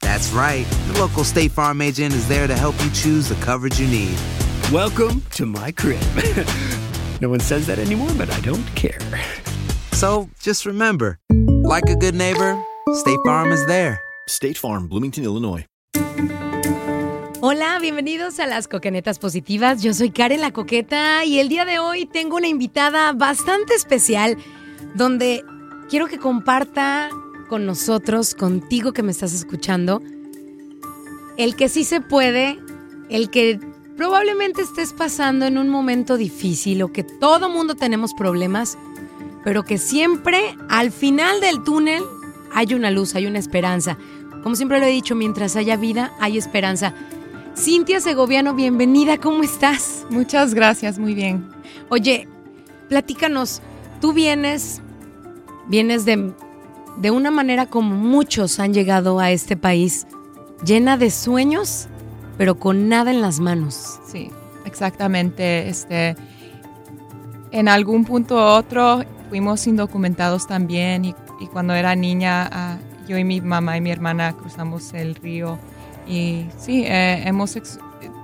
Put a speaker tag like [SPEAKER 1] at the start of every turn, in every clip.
[SPEAKER 1] That's right. The local State Farm agent is there to help you choose the coverage you need.
[SPEAKER 2] Welcome to my crib. no one says that anymore, but I don't care.
[SPEAKER 1] So just remember, like a good neighbor, State Farm is there.
[SPEAKER 3] State Farm, Bloomington, Illinois.
[SPEAKER 4] Hola, bienvenidos a las Coquenetas Positivas. Yo soy Karen la Coqueta y el día de hoy tengo una invitada bastante especial donde quiero que comparta con nosotros, contigo que me estás escuchando, el que sí se puede, el que probablemente estés pasando en un momento difícil o que todo mundo tenemos problemas, pero que siempre al final del túnel hay una luz, hay una esperanza. Como siempre lo he dicho, mientras haya vida, hay esperanza. Cintia Segoviano, bienvenida, ¿cómo estás?
[SPEAKER 5] Muchas gracias, muy bien.
[SPEAKER 4] Oye, platícanos, tú vienes, vienes de, de una manera como muchos han llegado a este país, llena de sueños, pero con nada en las manos.
[SPEAKER 5] Sí, exactamente. Este, en algún punto u otro fuimos indocumentados también y, y cuando era niña ah, yo y mi mamá y mi hermana cruzamos el río y sí, eh, hemos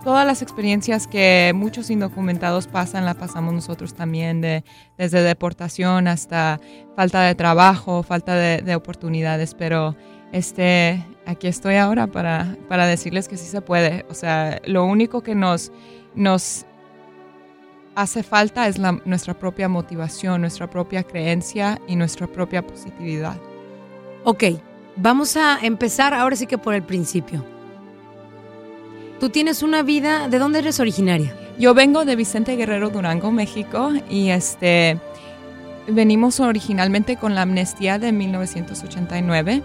[SPEAKER 5] todas las experiencias que muchos indocumentados pasan, la pasamos nosotros también, de, desde deportación hasta falta de trabajo, falta de, de oportunidades, pero este, aquí estoy ahora para, para decirles que sí se puede. O sea, lo único que nos, nos hace falta es la- nuestra propia motivación, nuestra propia creencia y nuestra propia positividad.
[SPEAKER 4] Ok, vamos a empezar ahora sí que por el principio. Tú tienes una vida, ¿de dónde eres originaria?
[SPEAKER 5] Yo vengo de Vicente Guerrero, Durango, México, y este venimos originalmente con la amnistía de 1989,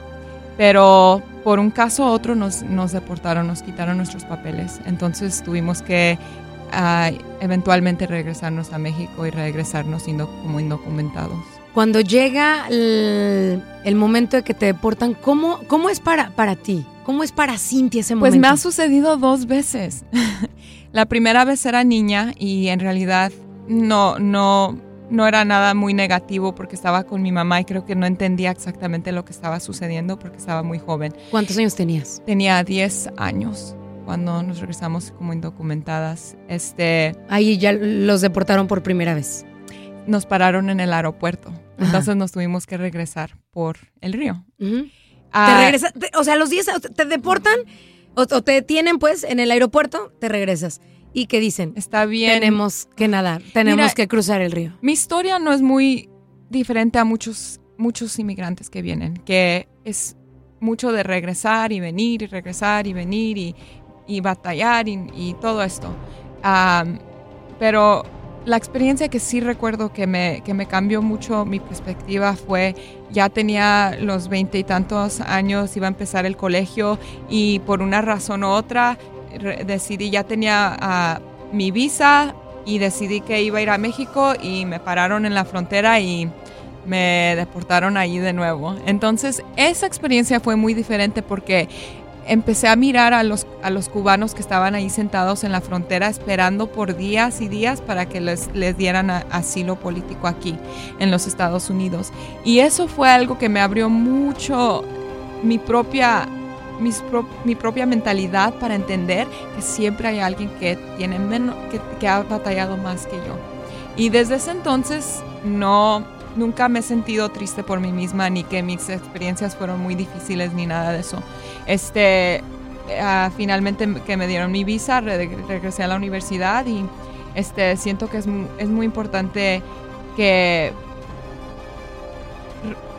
[SPEAKER 5] pero por un caso u otro nos, nos deportaron, nos quitaron nuestros papeles. Entonces tuvimos que ah, eventualmente regresarnos a México y regresarnos indo- como indocumentados.
[SPEAKER 4] Cuando llega el, el momento de que te deportan, ¿cómo, cómo es para, para ti? ¿Cómo es para Cintia ese
[SPEAKER 5] Pues
[SPEAKER 4] momento?
[SPEAKER 5] me ha sucedido dos veces. la primera vez era niña y en realidad no, no, no era nada muy negativo porque estaba con mi mamá y creo que no entendía exactamente lo que estaba sucediendo porque estaba muy joven.
[SPEAKER 4] ¿Cuántos años tenías?
[SPEAKER 5] Tenía 10 años cuando nos regresamos como indocumentadas. Este,
[SPEAKER 4] Ahí ya los deportaron por primera vez.
[SPEAKER 5] nos pararon en el aeropuerto.
[SPEAKER 4] Ajá.
[SPEAKER 5] Entonces nos tuvimos que regresar por el río.
[SPEAKER 4] Te
[SPEAKER 5] Ah,
[SPEAKER 4] regresas, te- o sea, los 10 te deportan o, o te detienen pues en el aeropuerto, te regresas. ¿Y qué dicen?
[SPEAKER 5] Está bien.
[SPEAKER 4] Tenemos que nadar, tenemos
[SPEAKER 5] Mira,
[SPEAKER 4] que cruzar el río.
[SPEAKER 5] Mi historia no es muy diferente a muchos, muchos inmigrantes que vienen, que es mucho de regresar y venir y regresar y venir y, y batallar y, y todo esto. Pero la experiencia que sí recuerdo que me, que me cambió mucho mi perspectiva fue, ya tenía los veinte y tantos años, iba a empezar el colegio y por una razón u otra decidí, ya tenía ah, mi visa y decidí que iba a ir a México y me pararon en la frontera y me deportaron ahí de nuevo. Entonces, esa experiencia fue muy diferente porque empecé a mirar a los, a los cubanos que estaban ahí sentados en la frontera esperando por días y días para que les, les dieran asilo político aquí en los Estados Unidos. Y eso fue algo que me abrió mucho mi propia, mi propia mentalidad para entender que siempre hay alguien que, tiene menos, que, que ha batallado más que yo. Y desde ese entonces no nunca me he sentido triste por mí misma ni que mis experiencias fueron muy difíciles ni nada de eso. Este, uh, finalmente que me dieron mi visa, regresé a la universidad y este, siento que es, es muy importante que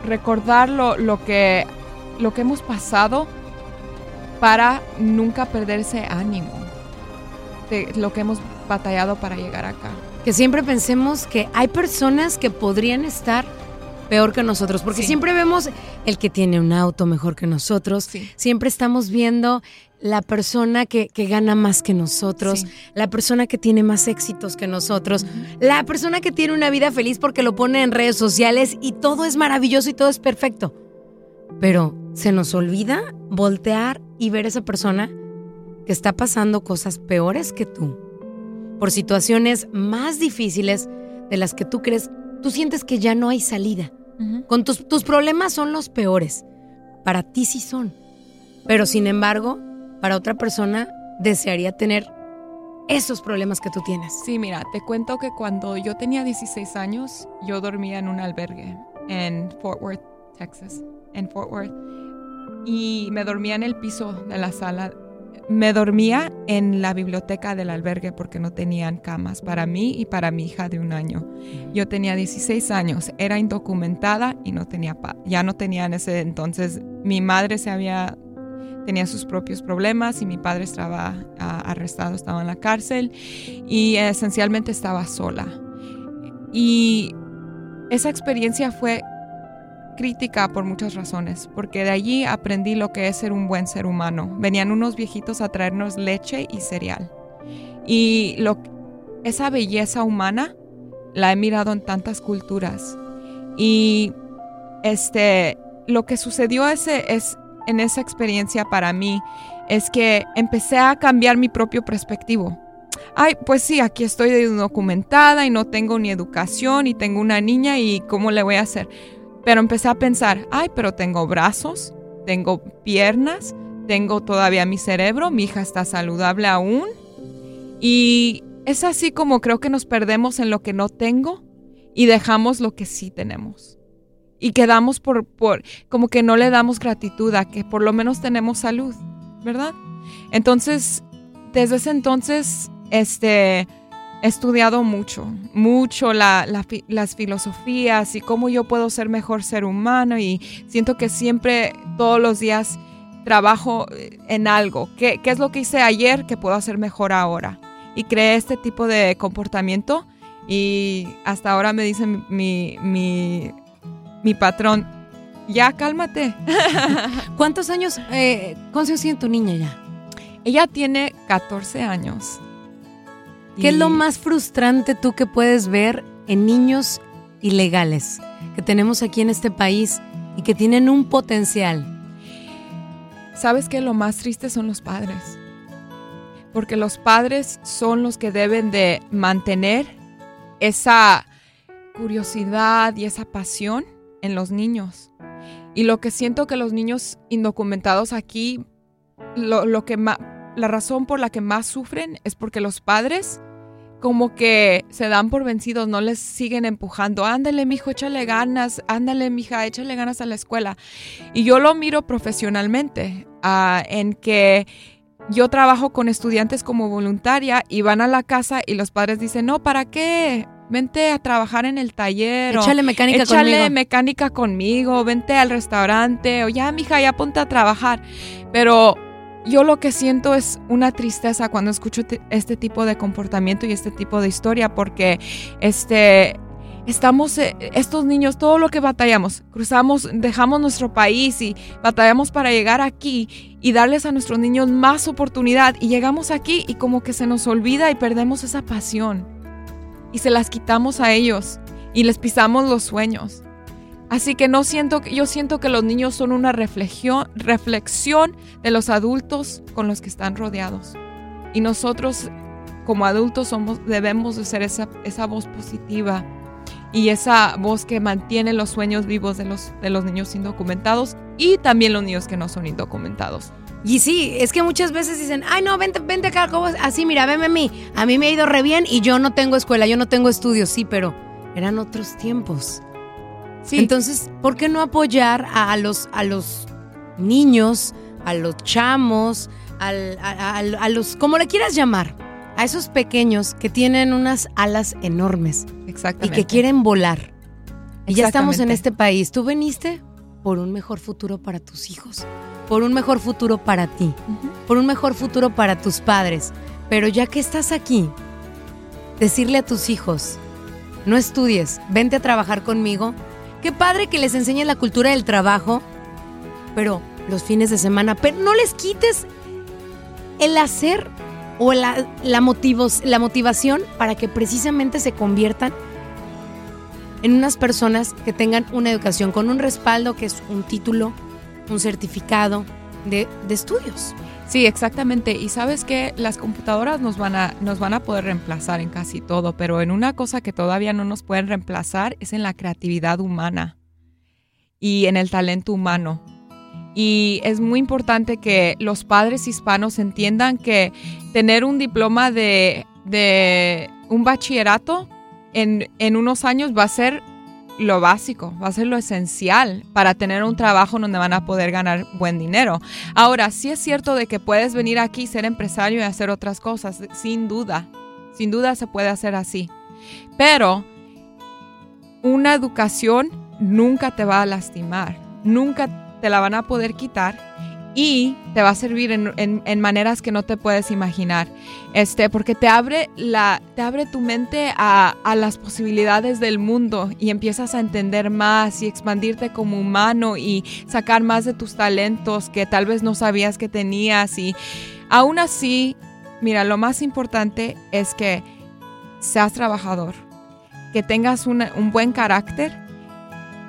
[SPEAKER 5] recordar lo, lo, que, lo que hemos pasado para nunca perder ese ánimo de lo que hemos batallado para llegar acá.
[SPEAKER 4] Que siempre pensemos que hay personas que podrían estar peor que nosotros, porque siempre vemos el que tiene un auto mejor que nosotros, siempre estamos viendo la persona que, gana más que nosotros, la persona que tiene más éxitos que nosotros, la persona que tiene una vida feliz porque lo pone en redes sociales y todo es maravilloso y todo es perfecto. Pero se nos olvida voltear y ver a esa persona que está pasando cosas peores que tú por situaciones más difíciles de las que tú crees, tú sientes que ya no hay salida. Con tus, tus problemas son los peores. Para ti sí son. Pero sin embargo, para otra persona desearía tener esos problemas que tú tienes.
[SPEAKER 5] Sí, mira, te cuento que cuando yo tenía 16 años, yo dormía en un albergue en Fort Worth, Texas, en Fort Worth. Y me dormía en el piso de la sala me dormía en la biblioteca del albergue porque no tenían camas para mí y para mi hija de un año. Yo tenía 16 años, era indocumentada y no tenía ya no tenía en ese entonces mi madre se había tenía sus propios problemas y mi padre estaba ah, arrestado, estaba en la cárcel y esencialmente estaba sola. Y esa experiencia fue crítica por muchas razones, porque de allí aprendí lo que es ser un buen ser humano. Venían unos viejitos a traernos leche y cereal. Y lo, esa belleza humana la he mirado en tantas culturas. Y este, lo que sucedió ese, es, en esa experiencia para mí es que empecé a cambiar mi propio perspectivo. Ay, pues sí, aquí estoy documentada y no tengo ni educación y tengo una niña y ¿cómo le voy a hacer? Pero empecé a pensar, ay, pero tengo brazos, tengo piernas, tengo todavía mi cerebro, mi hija está saludable aún. Y es así como creo que nos perdemos en lo que no tengo y dejamos lo que sí tenemos. Y quedamos por, por, como que no le damos gratitud a que por lo menos tenemos salud, ¿verdad? Entonces, desde ese entonces, este, He estudiado mucho, mucho las filosofías y cómo yo puedo ser mejor ser humano y siento que siempre, todos los días, trabajo eh, en algo. ¿Qué, es lo que hice ayer que puedo hacer mejor ahora? Y creé este tipo de comportamiento y hasta ahora me dice mi, mi, patrón, ya cálmate.
[SPEAKER 4] ¿Cuántos años, eh, cuántos años tiene tu niña ya?
[SPEAKER 5] Ella tiene 14 años.
[SPEAKER 4] ¿Qué es lo más frustrante tú que puedes ver en niños ilegales que tenemos aquí en este país y que tienen un potencial?
[SPEAKER 5] ¿Sabes que lo más triste son los padres? Porque los padres son los que deben de mantener esa curiosidad y esa pasión en los niños. Y lo que siento que los niños indocumentados aquí, lo, lo que la razón por la que más sufren es porque los padres como que se dan por vencidos, no les siguen empujando. Ándale, mijo, échale ganas. Ándale, mija, échale ganas a la escuela. Y yo lo miro profesionalmente, uh, en que yo trabajo con estudiantes como voluntaria y van a la casa y los padres dicen, no, ¿para qué? Vente a trabajar en el taller.
[SPEAKER 4] Échale mecánica
[SPEAKER 5] échale
[SPEAKER 4] conmigo.
[SPEAKER 5] mecánica conmigo. Vente al restaurante. O ya, mija, ya ponte a trabajar. Pero yo lo que siento es una tristeza cuando escucho este tipo de comportamiento y este tipo de historia porque este estamos eh, estos niños todo lo que batallamos, cruzamos, dejamos nuestro país y batallamos para llegar aquí y darles a nuestros niños más oportunidad y llegamos aquí y como que se nos olvida y perdemos esa pasión y se las quitamos a ellos y les pisamos los sueños. Así que no siento yo siento que los niños son una reflexión, reflexión de los adultos con los que están rodeados. Y nosotros como adultos somos debemos de ser esa, esa voz positiva y esa voz que mantiene los sueños vivos de los, de los niños indocumentados y también los niños que no son indocumentados.
[SPEAKER 4] Y sí, es que muchas veces dicen, ay no, vente, vente acá, ¿cómo? así, mira, venme a mí, a mí me ha ido re bien y yo no tengo escuela, yo no tengo estudios, sí, pero eran otros tiempos.
[SPEAKER 5] Sí.
[SPEAKER 4] Entonces, ¿por qué no apoyar a, a los, a los niños, a los chamos, al- a, a- a los, como le quieras llamar, a esos pequeños que tienen unas alas enormes y que quieren volar? Y ya estamos en este país. Tú veniste por un mejor futuro para tus hijos, por un mejor futuro para ti, por un mejor futuro para tus padres. Pero ya que estás aquí, decirle a tus hijos, no estudies, vente a trabajar conmigo. Qué padre que les enseñes la cultura del trabajo, pero los fines de semana, pero no les quites el hacer o la, la, motivos, la motivación para que precisamente se conviertan en unas personas que tengan una educación con un respaldo que es un título, un certificado de, de estudios.
[SPEAKER 5] Sí, exactamente. Y sabes que las computadoras nos van, a, nos van a poder reemplazar en casi todo, pero en una cosa que todavía no nos pueden reemplazar es en la creatividad humana y en el talento humano. Y es muy importante que los padres hispanos entiendan que tener un diploma de, de un bachillerato en, en unos años va a ser lo básico, va a ser lo esencial para tener un trabajo donde van a poder ganar buen dinero. Ahora, sí es cierto de que puedes venir aquí, ser empresario y hacer otras cosas, sin duda, sin duda se puede hacer así. Pero una educación nunca te va a lastimar, nunca te la van a poder quitar y te va a servir en, en- maneras que no te puedes imaginar. Este, porque te abre, la, te abre tu mente a, a las posibilidades del mundo y empiezas a entender más y expandirte como humano y sacar más de tus talentos que tal vez no sabías que tenías. Y aún así, mira, lo más importante es que seas trabajador, que tengas un buen carácter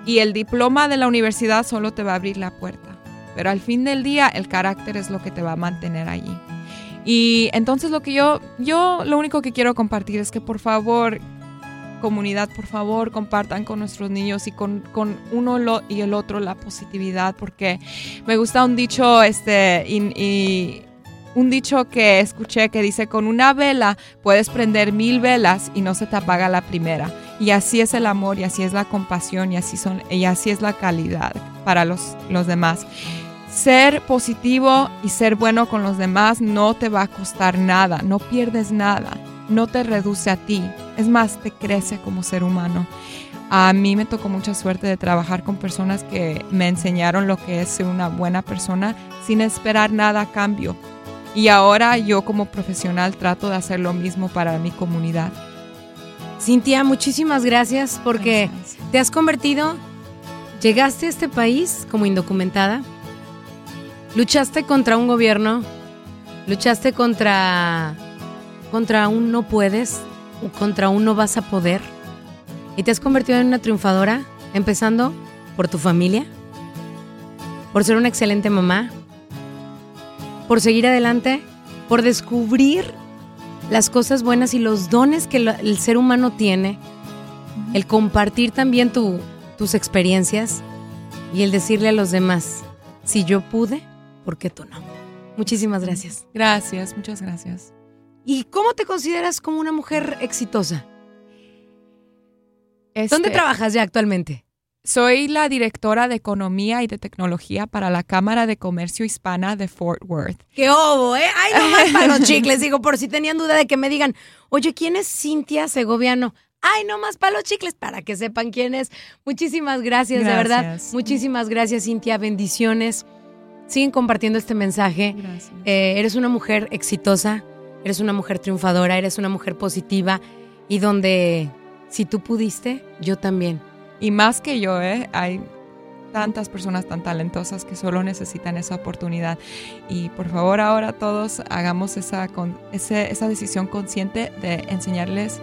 [SPEAKER 5] y el diploma de la universidad solo te va a abrir la puerta. Pero al fin del día el carácter es lo que te va a mantener allí. Y entonces lo que yo, yo lo único que quiero compartir es que por favor, comunidad, por favor, compartan con nuestros niños y con, con uno lo- y el otro la positividad, porque me gusta un dicho, este, y, y un dicho que escuché que dice, con una vela puedes prender mil velas y no se te apaga la primera. Y así es el amor, y así es la compasión, y así, son, y así es la calidad para los, los demás. Ser positivo y ser bueno con los demás no te va a costar nada, no pierdes nada, no te reduce a ti, es más, te crece como ser humano. A mí me tocó mucha suerte de trabajar con personas que me enseñaron lo que es ser una buena persona sin esperar nada a cambio. Y ahora yo como profesional trato de hacer lo mismo para mi comunidad.
[SPEAKER 4] Cintia, muchísimas gracias porque
[SPEAKER 5] Gracias.
[SPEAKER 4] te has convertido, llegaste a este país como indocumentada, luchaste contra un gobierno, luchaste contra, contra un no puedes, contra un no vas a poder, y te has convertido en una triunfadora, empezando por tu familia, por ser una excelente mamá, por seguir adelante, por descubrir las cosas buenas y los dones que el ser humano tiene, el compartir también tu- tus experiencias y el decirle a los demás, si yo pude, ¿por qué tú no? Muchísimas gracias.
[SPEAKER 5] Gracias, muchas gracias.
[SPEAKER 4] ¿Y cómo te consideras como una mujer exitosa? ¿Dónde
[SPEAKER 5] Este,
[SPEAKER 4] trabajas ya actualmente?
[SPEAKER 5] Soy la directora de Economía y de Tecnología para la Cámara de Comercio Hispana de Fort Worth.
[SPEAKER 4] ¡Qué obo, eh! ¡Ay, nomás para los chicles! Digo, por si tenían duda de que me digan, oye, ¿quién es Cintia Segoviano? ¡Ay, nomás para los chicles! Para que sepan quién es. Muchísimas gracias, de verdad. Muchísimas gracias, Cintia. Bendiciones. Siguen compartiendo este mensaje.
[SPEAKER 5] Gracias.
[SPEAKER 4] Eh, eres una mujer exitosa, eres una mujer triunfadora, eres una mujer positiva y donde si tú pudiste, yo también.
[SPEAKER 5] Y más que yo, ¿eh? Hay tantas personas tan talentosas que solo necesitan esa oportunidad. Y por favor ahora todos hagamos esa, con, ese- esa decisión consciente de enseñarles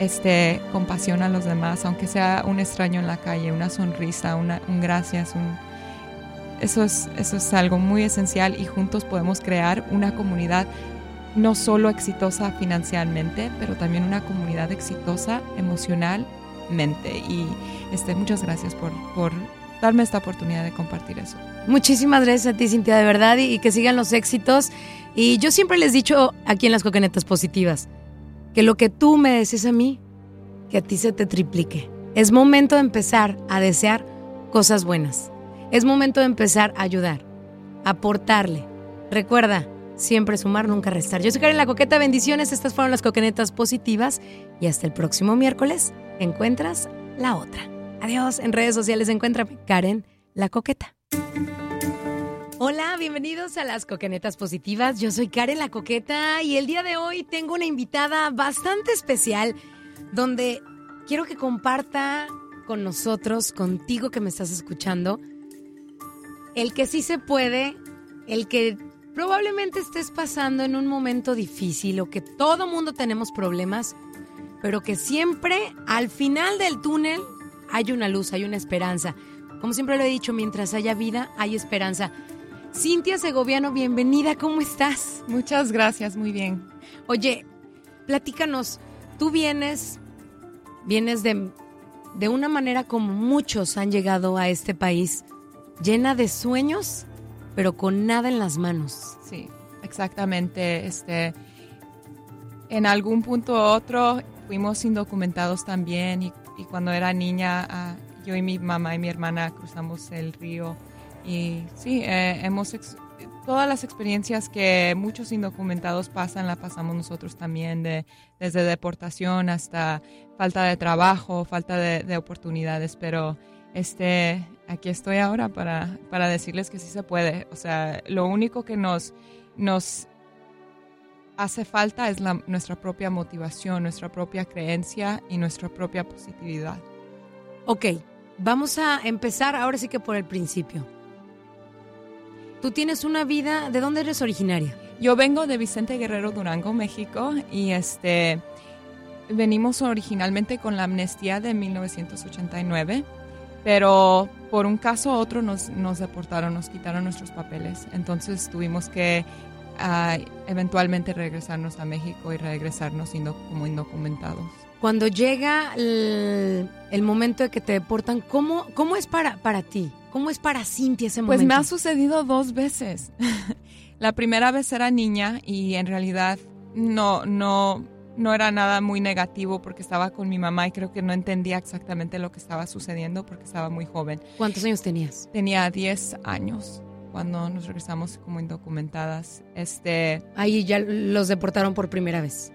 [SPEAKER 5] este, compasión a los demás, aunque sea un extraño en la calle, una sonrisa, una, un gracias, un, eso, es, eso es algo muy esencial y juntos podemos crear una comunidad no solo exitosa financieramente, pero también una comunidad exitosa Y este, muchas gracias por, por darme esta oportunidad de compartir eso.
[SPEAKER 4] Muchísimas gracias a ti, Cintia, de verdad, y, y que sigan los éxitos. Y yo siempre les he dicho aquí en las coquenetas positivas, que lo que tú me desees a mí, que a ti se te triplique. Es momento de empezar a desear cosas buenas. Es momento de empezar a ayudar, a aportarle. Recuerda, siempre sumar, nunca restar. Yo soy Karen La Coqueta, bendiciones. Estas fueron las coquenetas positivas. Y hasta el próximo miércoles encuentras la otra. Adiós. En redes sociales encuéntrame Karen La Coqueta. Hola, bienvenidos a las Coquenetas Positivas. Yo soy Karen La Coqueta y el día de hoy tengo una invitada bastante especial donde quiero que comparta con nosotros, contigo que me estás escuchando, el que sí se puede, el que probablemente estés pasando en un momento difícil o que todo mundo tenemos problemas, pero que siempre al final del túnel hay una luz, hay una esperanza. Como siempre lo he dicho, mientras haya vida, hay esperanza. Cintia Segoviano, bienvenida, ¿cómo estás?
[SPEAKER 5] Muchas gracias, muy bien.
[SPEAKER 4] Oye, platícanos, tú vienes, vienes de, de una manera como muchos han llegado a este país, llena de sueños, pero con nada en las manos.
[SPEAKER 5] Sí, exactamente. Este, en algún punto u otro fuimos indocumentados también y, y cuando era niña uh, yo y mi mamá y mi hermana cruzamos el río y sí, eh, hemos todas las experiencias que muchos indocumentados pasan, la pasamos nosotros también, de, desde deportación hasta falta de trabajo, falta de, de, oportunidades, pero este, aquí estoy ahora para, para decirles que sí se puede. O sea, lo único que nos, nos hace falta es la, nuestra propia motivación, nuestra propia creencia y nuestra propia positividad.
[SPEAKER 4] Ok, vamos a empezar ahora sí que por el principio. Tú tienes una vida, ¿de dónde eres originaria?
[SPEAKER 5] Yo vengo de Vicente Guerrero Durango, México, y este venimos originalmente con la amnistía de 1989, pero por un caso u otro nos, nos deportaron, nos quitaron nuestros papeles. Entonces tuvimos que uh, eventualmente regresarnos a México y regresarnos indo como indocumentados.
[SPEAKER 4] Cuando llega el, el, momento de que te deportan, ¿cómo, cómo es para, para ti? ¿Cómo es para Cintia ese momento?
[SPEAKER 5] Pues me ha sucedido dos veces. la primera vez era niña y en realidad no, no, no era nada muy negativo porque estaba con mi mamá y creo que no entendía exactamente lo que estaba sucediendo porque estaba muy joven.
[SPEAKER 4] ¿Cuántos años tenías?
[SPEAKER 5] Tenía 10 años cuando nos regresamos como indocumentadas. Este,
[SPEAKER 4] Ahí ya los deportaron por primera vez.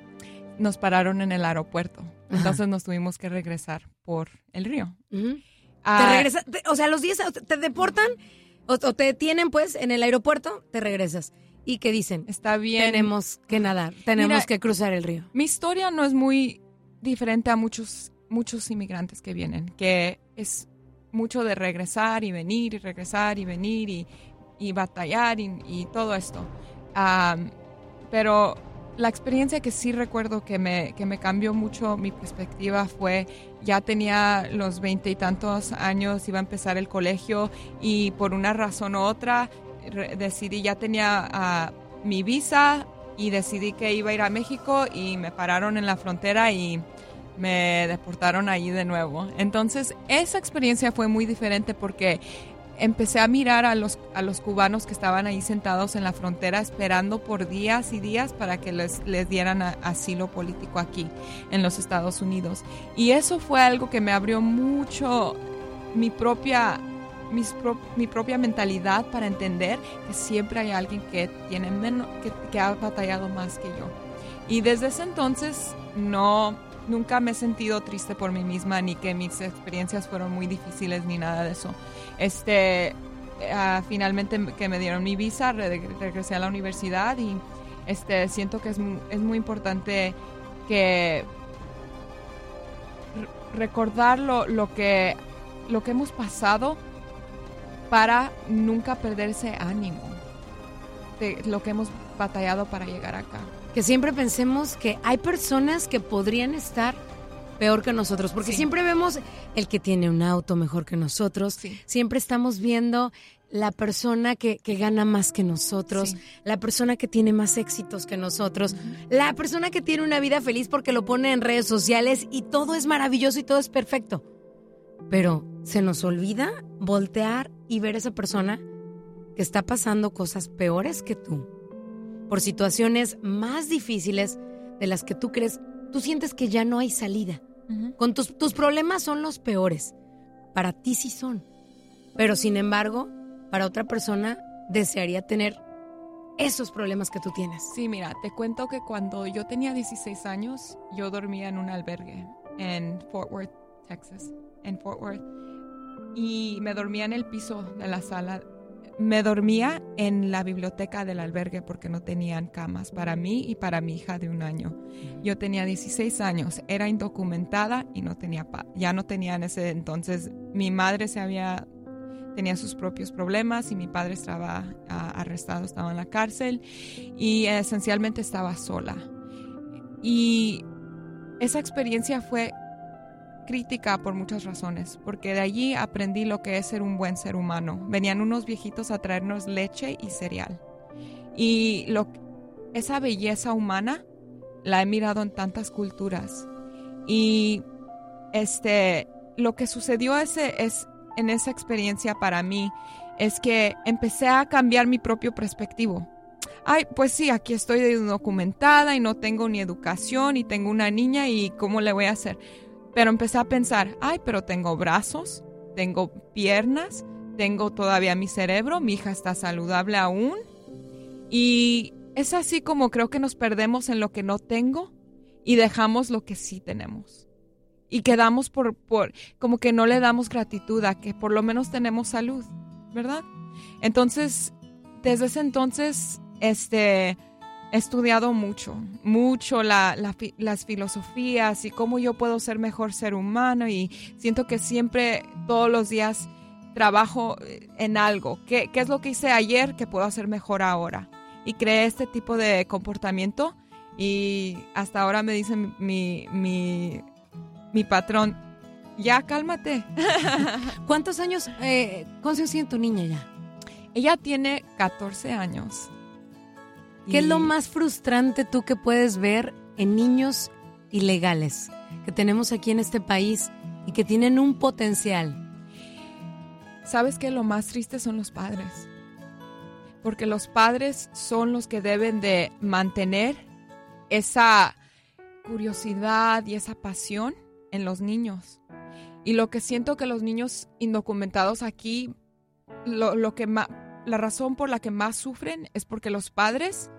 [SPEAKER 5] Nos pararon en el aeropuerto. Entonces nos tuvimos que regresar por el río.
[SPEAKER 4] Uh -huh. Te regresas, te, o sea, los 10 te deportan o, o, te detienen pues en el aeropuerto, te regresas. ¿Y qué dicen?
[SPEAKER 5] Está bien.
[SPEAKER 4] Tenemos que nadar, tenemos
[SPEAKER 5] Mira,
[SPEAKER 4] que cruzar el río.
[SPEAKER 5] Mi historia no es muy diferente a muchos, muchos inmigrantes que vienen, que es mucho de regresar y venir y regresar y venir y, y batallar y, y, todo esto. Um, pero la experiencia que sí recuerdo que me, que me cambió mucho mi perspectiva fue, ya tenía los veinte y tantos años, iba a empezar el colegio y por una razón u otra decidí, ya tenía uh, mi visa y decidí que iba a ir a México y me pararon en la frontera y me deportaron allí de nuevo. Entonces esa experiencia fue muy diferente porque empecé a mirar a los, a los cubanos que estaban ahí sentados en la frontera esperando por días y días para que les, les dieran asilo político aquí en los Estados Unidos. Y eso fue algo que me abrió mucho mi propia, mis pro, mi propia mentalidad para entender que siempre hay alguien que, tiene menos, que, ha batallado más que yo. Y desde ese entonces no, nunca me he sentido triste por mí misma ni que mis experiencias fueron muy difíciles ni nada de eso. Este, uh, finalmente que me dieron mi visa, re regresé a la universidad y este, siento que es, es muy importante que recordar lo, lo, que, lo que hemos pasado para nunca perder ese ánimo de lo que hemos batallado para llegar acá.
[SPEAKER 4] Que siempre pensemos que hay personas que podrían estar peor que nosotros, porque siempre vemos el que tiene un auto mejor que nosotros, siempre estamos viendo la persona que, que gana más que nosotros, la persona que tiene más éxitos que nosotros, la persona que tiene una vida feliz porque lo pone en redes sociales y todo es maravilloso y todo es perfecto. Pero se nos olvida voltear y ver a esa persona que está pasando cosas peores que tú, por situaciones más difíciles de las que tú crees, tú sientes que ya no hay salida. Con tus, tus problemas son los peores. Para ti sí son. Pero sin embargo, para otra persona desearía tener esos problemas que tú tienes.
[SPEAKER 5] Sí, mira, te cuento que cuando yo tenía 16 años, yo dormía en un albergue en Fort Worth, Texas, en Fort Worth, y me dormía en el piso de la sala me dormía en la biblioteca del albergue porque no tenían camas para mí y para mi hija de un año. Yo tenía 16 años, era indocumentada y no tenía ya no tenía en ese entonces mi madre se había tenía sus propios problemas y mi padre estaba ah, arrestado, estaba en la cárcel y esencialmente estaba sola. Y esa experiencia fue por muchas razones, porque de allí aprendí lo que es ser un buen ser humano. Venían unos viejitos a traernos leche y cereal. Y lo, esa belleza humana la he mirado en tantas culturas. Y este, lo que sucedió ese, es, en esa experiencia para mí es que empecé a cambiar mi propio perspectivo. Ay, pues sí, aquí estoy documentada y no tengo ni educación y tengo una niña y ¿cómo le voy a hacer? Pero empecé a pensar, ay, pero tengo brazos, tengo piernas, tengo todavía mi cerebro, mi hija está saludable aún. Y es así como creo que nos perdemos en lo que no tengo y dejamos lo que sí tenemos. Y quedamos por, por, como que no le damos gratitud a que por lo menos tenemos salud, ¿verdad? Entonces, desde ese entonces, este, he estudiado mucho, mucho las filosofías y cómo yo puedo ser mejor ser humano y siento que siempre, todos los días, trabajo eh, en algo. ¿Qué, es lo que hice ayer que puedo hacer mejor ahora? Y creé este tipo de comportamiento y hasta ahora me dice mi, mi, mi patrón, ya cálmate.
[SPEAKER 4] ¿Cuántos años, eh, años tiene tu niña ya?
[SPEAKER 5] Ella tiene 14 años.
[SPEAKER 4] ¿Qué es lo más frustrante tú que puedes ver en niños ilegales que tenemos aquí en este país y que tienen un potencial?
[SPEAKER 5] ¿Sabes que lo más triste son los padres? Porque los padres son los que deben de mantener esa curiosidad y esa pasión en los niños. Y lo que siento que los niños indocumentados aquí, lo, lo que más la razón por la que más sufren es porque los padres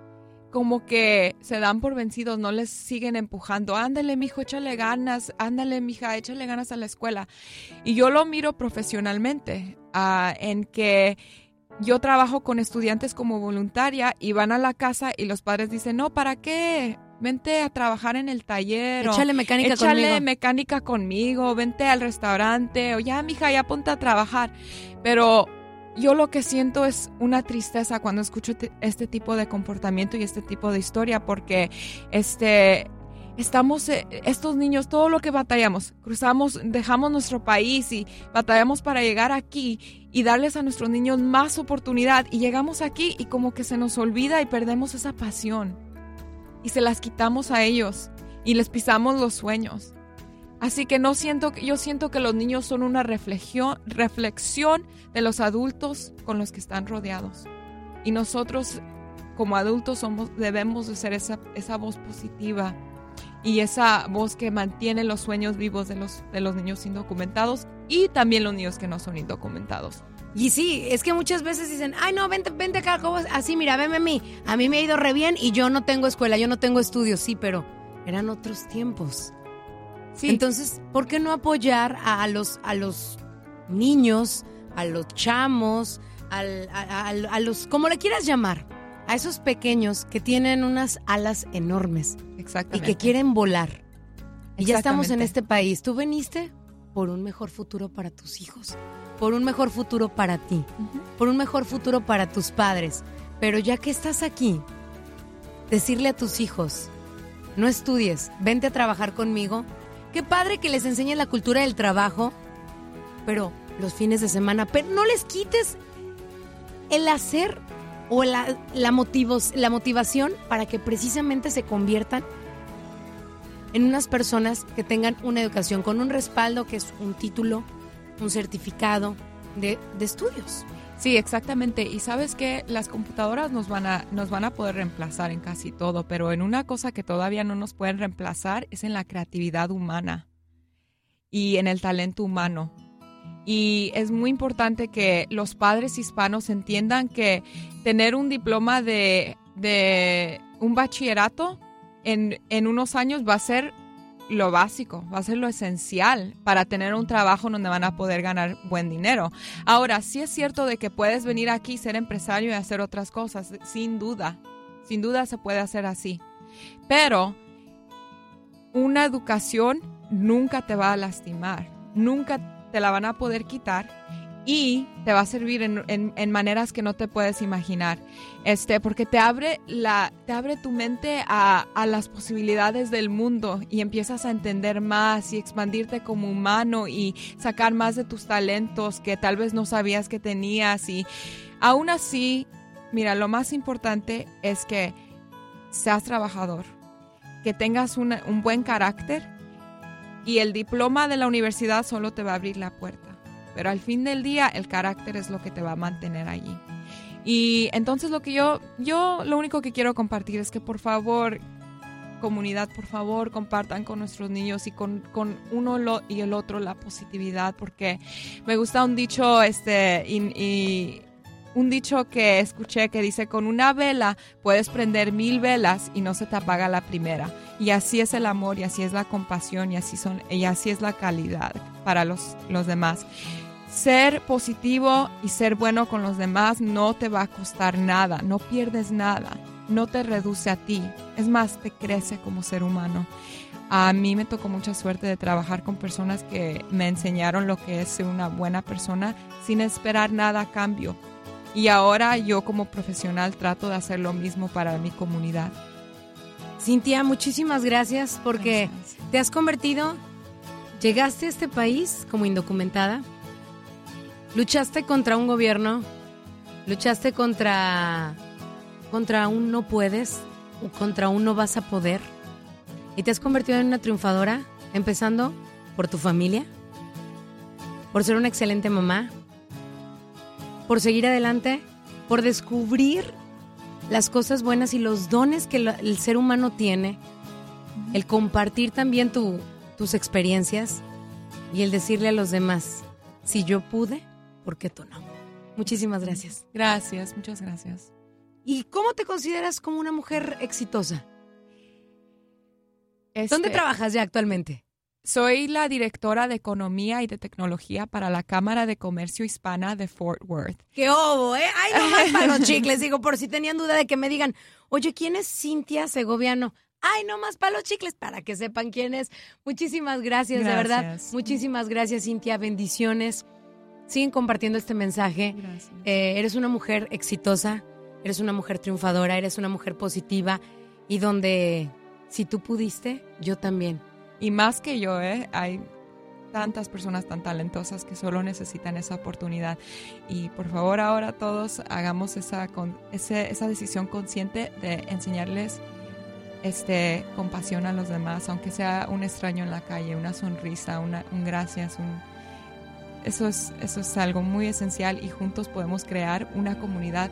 [SPEAKER 5] como que se dan por vencidos, no les siguen empujando. Ándale, mijo, échale ganas. Ándale, mija, échale ganas a la escuela. Y yo lo miro profesionalmente, uh, en que yo trabajo con estudiantes como voluntaria y van a la casa y los padres dicen, no, ¿para qué? Vente a trabajar en el taller.
[SPEAKER 4] Échale mecánica
[SPEAKER 5] échale
[SPEAKER 4] conmigo.
[SPEAKER 5] mecánica conmigo. Vente al restaurante. O ya, mija, ya ponte a trabajar. Pero yo lo que siento es una tristeza cuando escucho este tipo de comportamiento y este tipo de historia porque este estamos eh, estos niños todo lo que batallamos cruzamos dejamos nuestro país y batallamos para llegar aquí y darles a nuestros niños más oportunidad y llegamos aquí y como que se nos olvida y perdemos esa pasión. Y se las quitamos a ellos y les pisamos los sueños Así que no siento, yo siento que los niños son una reflexión, reflexión de los adultos con los que están rodeados. Y nosotros como adultos somos, debemos de ser esa, esa voz positiva y esa voz que mantiene los sueños vivos de los, de los niños indocumentados y también los niños que no son indocumentados.
[SPEAKER 4] Y sí, es que muchas veces dicen, ay no, vente, vente acá, así, mira, venme a mí. A mí me ha ido re bien y yo no tengo escuela, yo no tengo estudios, sí, pero eran otros tiempos. Entonces, ¿por qué no apoyar a, los, a los niños, a los chamos, a, los, como le quieras llamar, a esos pequeños que tienen unas alas enormes y que quieren volar? Y ya estamos en este país. Tú veniste por un mejor futuro para tus hijos, por un mejor futuro para ti, por un mejor futuro para tus padres. Pero ya que estás aquí, decirle a tus hijos, no estudies, vente a trabajar conmigo Qué padre que les enseñes la cultura del trabajo, pero los fines de semana, pero no les quites el hacer o la, la, motivos, la motivación para que precisamente se conviertan en unas personas que tengan una educación con un respaldo que es un título, un certificado de, de estudios.
[SPEAKER 5] Sí, exactamente. Y sabes que las computadoras nos van, a, nos van a poder reemplazar en casi todo, pero en una cosa que todavía no nos pueden reemplazar es en la creatividad humana y en el talento humano. Y es muy importante que los padres hispanos entiendan que tener un diploma de, de un bachillerato en, en unos años va a ser lo básico, va a ser lo esencial para tener un trabajo donde van a poder ganar buen dinero. Ahora, sí es cierto de que puedes venir aquí, ser empresario y hacer otras cosas, sin duda, sin duda se puede hacer así. Pero una educación nunca te va a lastimar, nunca te la van a poder quitar y te va a servir en, en, maneras que no te puedes imaginar. Este, porque te abre, la, te abre tu mente a, a, las posibilidades del mundo y empiezas a entender más y expandirte como humano y sacar más de tus talentos que tal vez no sabías que tenías. Y aún así, mira, lo más importante es que seas trabajador, que tengas un buen carácter y el diploma de la universidad solo te va a abrir la puerta pero al fin del día el carácter es lo que te va a mantener allí. Y entonces lo que yo, yo lo único que quiero compartir es que por favor, comunidad, por favor, compartan con nuestros niños y con, con uno lo, y el otro la positividad, porque me gusta un dicho, este, y, un dicho que escuché que dice, con una vela puedes prender mil velas y no se te apaga la primera. Y así es el amor y así es la compasión y así, son, y así es la calidad para los, los demás ser positivo y ser bueno con los demás no te va a costar nada, no pierdes nada, no te reduce a ti, es más, te crece como ser humano. A mí me tocó mucha suerte de trabajar con personas que me enseñaron lo que es ser una buena persona sin esperar nada a cambio. Y ahora yo como profesional trato de hacer lo mismo para mi comunidad.
[SPEAKER 4] Cintia, muchísimas gracias porque te has convertido, llegaste a este país como indocumentada, Luchaste contra un gobierno, luchaste contra, contra un no puedes, contra un no vas a poder, y te has convertido en una triunfadora, empezando por tu familia, por ser una excelente mamá, por seguir adelante, por descubrir las cosas buenas y los dones que el ser humano tiene, el compartir también tus experiencias y el decirle a los demás, si yo pude, ¿por qué tú no? Muchísimas gracias.
[SPEAKER 5] Gracias, muchas gracias.
[SPEAKER 4] ¿Y cómo te consideras como una mujer exitosa? ¿Dónde trabajas ya actualmente?
[SPEAKER 5] Soy la directora de Economía y de Tecnología para la Cámara de Comercio Hispana de Fort Worth.
[SPEAKER 4] ¡Qué obo, eh! ¡Ay, nomás para los chicles! Digo, por si tenían duda de que me digan, oye, ¿quién es Cintia Segoviano? ¡Ay, no más para los chicles! Para que sepan quién es. Muchísimas gracias, gracias. de verdad. Muchísimas gracias, Cintia. Bendiciones siguen compartiendo este mensaje. Eh, eres una mujer exitosa, eres una mujer triunfadora, eres una mujer positiva y donde si tú pudiste, yo también.
[SPEAKER 5] Y más que yo, ¿eh? Hay tantas personas tan talentosas que solo necesitan esa oportunidad. Y por favor ahora todos hagamos esa, con, esa decisión consciente de enseñarles este, compasión a los demás, aunque sea un extraño en la calle, una sonrisa, una, un gracias, un eso es, eso es algo muy esencial y juntos podemos crear una comunidad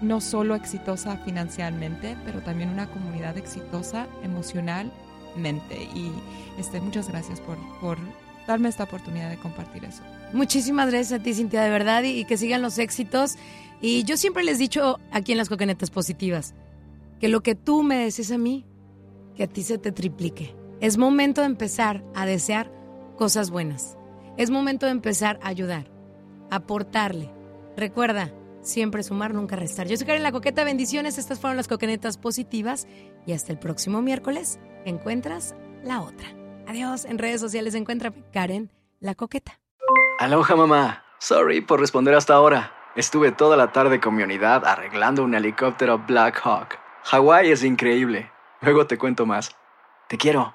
[SPEAKER 5] no solo exitosa financieramente, pero también una comunidad exitosa emocionalmente. Y este, muchas gracias por, por darme esta oportunidad de compartir eso.
[SPEAKER 4] Muchísimas gracias a ti, Cintia, de verdad, y, que sigan los éxitos. Y yo siempre les he dicho aquí en las coquenetas positivas, que lo que tú me desees a mí, que a ti se te triplique. Es momento de empezar a desear cosas buenas. Es momento de empezar a ayudar, aportarle. Recuerda, siempre sumar, nunca restar. Yo soy Karen La Coqueta, bendiciones. Estas fueron las coquenetas positivas y hasta el próximo miércoles encuentras la otra. Adiós, en redes sociales encuentra Karen La Coqueta.
[SPEAKER 6] Aloha mamá, sorry por responder hasta ahora. Estuve toda la tarde con mi unidad arreglando un helicóptero Black Hawk. Hawái es increíble. Luego te cuento más. Te quiero.